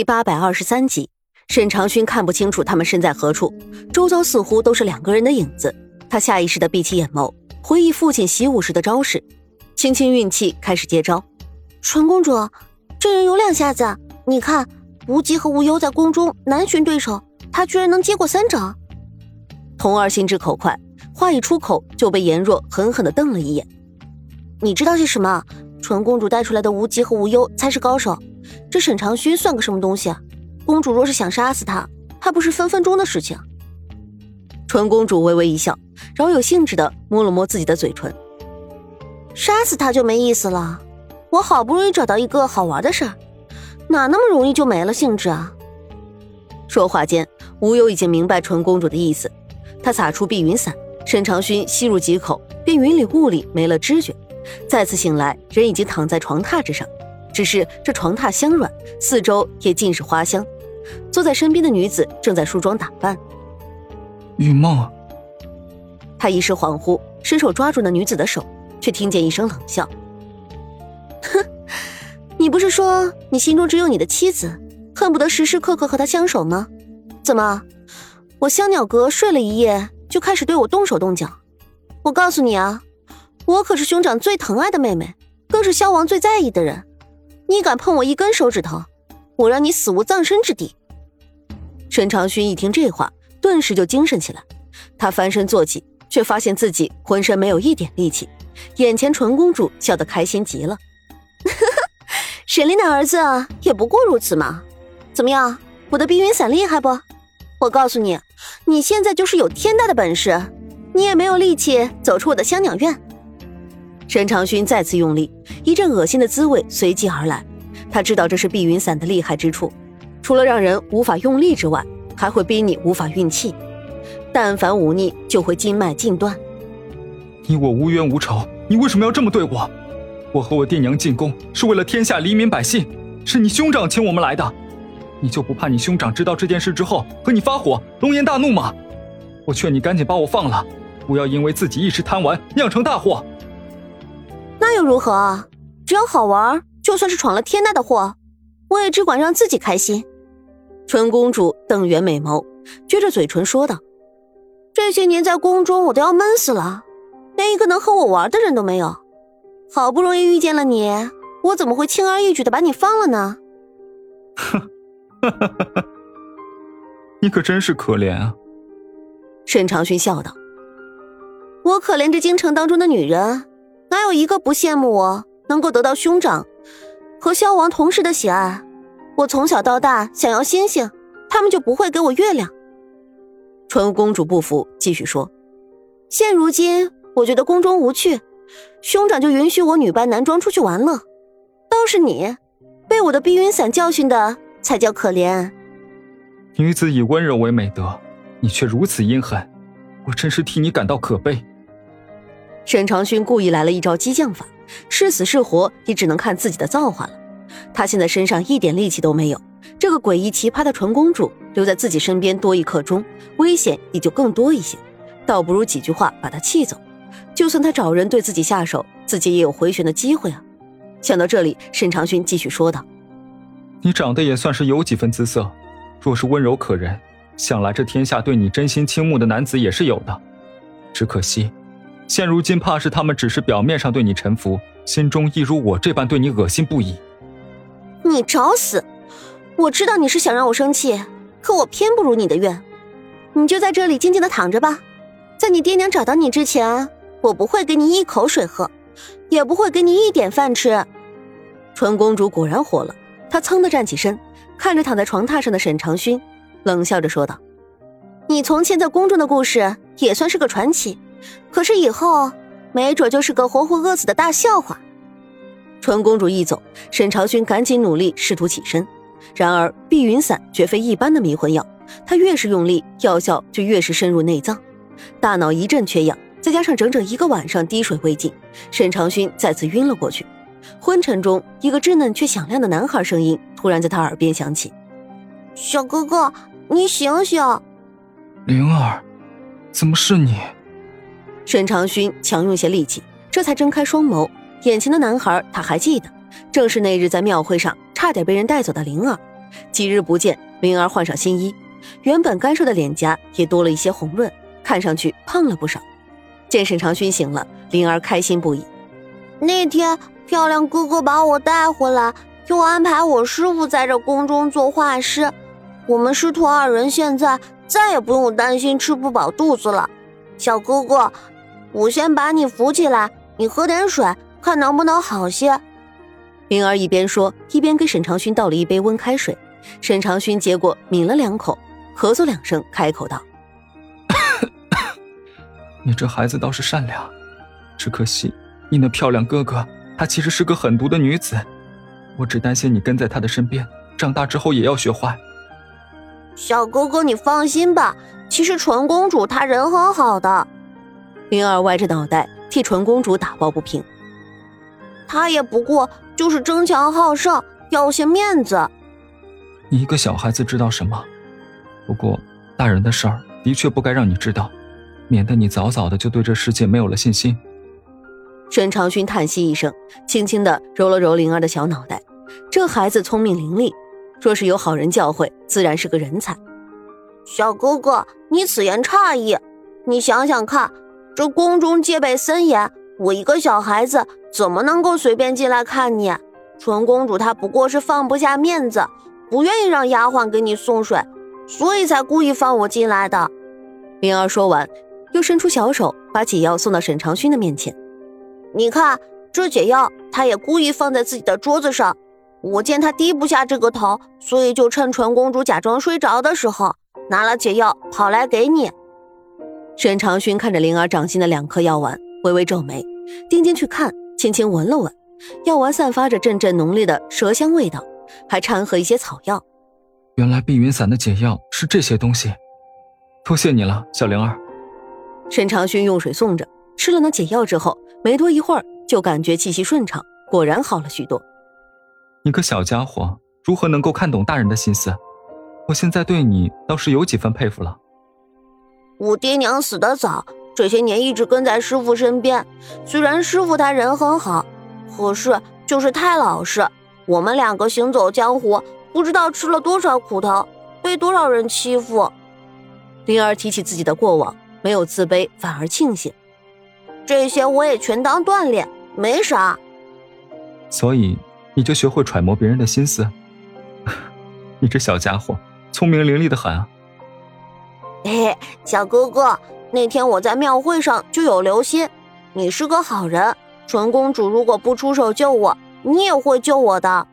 第八百二十三集，沈长勋看不清楚他们身在何处，周遭似乎都是两个人的影子。他下意识的闭起眼眸，回忆父亲习武时的招式，轻轻运气开始接招。纯公主，这人有两下子，你看，无极和无忧在宫中难寻对手，他居然能接过三掌。童儿心直口快，话一出口就被颜若狠狠的瞪了一眼。你知道些什么？纯公主带出来的无极和无忧才是高手。这沈长勋算个什么东西？公主若是想杀死他，还不是分分钟的事情。纯公主微微一笑，饶有兴致的摸了摸自己的嘴唇。杀死他就没意思了。我好不容易找到一个好玩的事儿，哪那么容易就没了兴致啊？说话间，吴忧已经明白纯公主的意思，她撒出碧云散，沈长勋吸入几口，便云里雾里没了知觉。再次醒来，人已经躺在床榻之上。只是这床榻香软，四周也尽是花香。坐在身边的女子正在梳妆打扮。雨梦，他一时恍惚，伸手抓住那女子的手，却听见一声冷笑：“哼，你不是说你心中只有你的妻子，恨不得时时刻刻和她相守吗？怎么，我香鸟阁睡了一夜就开始对我动手动脚？我告诉你啊，我可是兄长最疼爱的妹妹，更是萧王最在意的人。”你敢碰我一根手指头，我让你死无葬身之地！沈长勋一听这话，顿时就精神起来。他翻身坐起，却发现自己浑身没有一点力气。眼前纯公主笑得开心极了，沈林的儿子也不过如此嘛。怎么样，我的碧云伞厉害不？我告诉你，你现在就是有天大的本事，你也没有力气走出我的香鸟院。沈长勋再次用力，一阵恶心的滋味随即而来。他知道这是碧云伞的厉害之处，除了让人无法用力之外，还会逼你无法运气。但凡忤逆，就会经脉尽断。你我无冤无仇，你为什么要这么对我？我和我爹娘进宫是为了天下黎民百姓，是你兄长请我们来的。你就不怕你兄长知道这件事之后和你发火，龙颜大怒吗？我劝你赶紧把我放了，不要因为自己一时贪玩酿成大祸。那又如何？只要好玩，就算是闯了天大的祸，我也只管让自己开心。纯公主瞪圆美眸，撅着嘴唇说道：“这些年在宫中，我都要闷死了，连一个能和我玩的人都没有。好不容易遇见了你，我怎么会轻而易举的把你放了呢？”哼，哈哈哈哈你可真是可怜啊！沈长勋笑道：“我可怜这京城当中的女人。”哪有一个不羡慕我能够得到兄长和萧王同时的喜爱？我从小到大想要星星，他们就不会给我月亮。纯公主不服，继续说：“现如今我觉得宫中无趣，兄长就允许我女扮男装出去玩乐。倒是你，被我的碧云伞教训的才叫可怜。女子以温柔为美德，你却如此阴狠，我真是替你感到可悲。”沈长勋故意来了一招激将法，是死是活也只能看自己的造化了。他现在身上一点力气都没有，这个诡异奇葩的纯公主留在自己身边多一刻钟，危险也就更多一些。倒不如几句话把他气走，就算他找人对自己下手，自己也有回旋的机会啊。想到这里，沈长勋继续说道：“你长得也算是有几分姿色，若是温柔可人，想来这天下对你真心倾慕的男子也是有的，只可惜。”现如今，怕是他们只是表面上对你臣服，心中亦如我这般对你恶心不已。你找死！我知道你是想让我生气，可我偏不如你的愿。你就在这里静静的躺着吧，在你爹娘找到你之前，我不会给你一口水喝，也不会给你一点饭吃。纯公主果然火了，她噌的站起身，看着躺在床榻上的沈长勋，冷笑着说道：“你从前在宫中的故事也算是个传奇。”可是以后，没准就是个活活饿死的大笑话。纯公主一走，沈长勋赶紧努力试图起身，然而碧云散绝非一般的迷魂药，他越是用力，药效就越是深入内脏，大脑一阵缺氧，再加上整整一个晚上滴水未进，沈长勋再次晕了过去。昏沉中，一个稚嫩却响亮的男孩声音突然在他耳边响起：“小哥哥，你醒醒！”灵儿，怎么是你？沈长勋强用些力气，这才睁开双眸。眼前的男孩他还记得，正是那日在庙会上差点被人带走的灵儿。几日不见，灵儿换上新衣，原本干瘦的脸颊也多了一些红润，看上去胖了不少。见沈长勋醒了，灵儿开心不已。那天漂亮哥哥把我带回来，又安排我师傅在这宫中做画师，我们师徒二人现在再也不用担心吃不饱肚子了。小哥哥，我先把你扶起来，你喝点水，看能不能好些。灵儿一边说，一边给沈长勋倒了一杯温开水。沈长勋接过，抿了两口，咳嗽两声，开口道：“你这孩子倒是善良，只可惜你那漂亮哥哥，他其实是个狠毒的女子。我只担心你跟在他的身边，长大之后也要学坏。”小哥哥，你放心吧，其实纯公主她人很好的。灵儿歪着脑袋替纯公主打抱不平。她也不过。就是争强好胜，要些面子。你一个小孩子知道什么？不过大人的事儿的确不该让你知道，免得你早早的就对这世界没有了信心。沈长勋叹息一声，轻轻的揉了揉灵儿的小脑袋。这孩子聪明伶俐，若是有好人教诲，自然是个人才。小哥哥，你此言差矣。你想想看，这宫中戒备森严。我一个小孩子怎么能够随便进来看你？纯公主她不过是放不下面子，不愿意让丫鬟给你送水，所以才故意放我进来的。灵儿说完，又伸出小手把解药送到沈长勋的面前。你看这解药，他也故意放在自己的桌子上。我见他低不下这个头，所以就趁纯公主假装睡着的时候，拿了解药跑来给你。沈长勋看着灵儿掌心的两颗药丸，微微皱眉。定睛去看，轻轻闻了闻，药丸散发着阵阵浓烈的蛇香味道，还掺和一些草药。原来碧云散的解药是这些东西，多谢你了，小灵儿。沈长勋用水送着，吃了那解药之后，没多一会儿就感觉气息顺畅，果然好了许多。你个小家伙，如何能够看懂大人的心思？我现在对你倒是有几分佩服了。我爹娘死得早。这些年一直跟在师傅身边，虽然师傅他人很好，可是就是太老实。我们两个行走江湖，不知道吃了多少苦头，被多少人欺负。灵儿提起自己的过往，没有自卑，反而庆幸。这些我也全当锻炼，没啥。所以你就学会揣摩别人的心思。你这小家伙，聪明伶俐的很啊。嘿，小哥哥。那天我在庙会上就有留心，你是个好人。纯公主如果不出手救我，你也会救我的。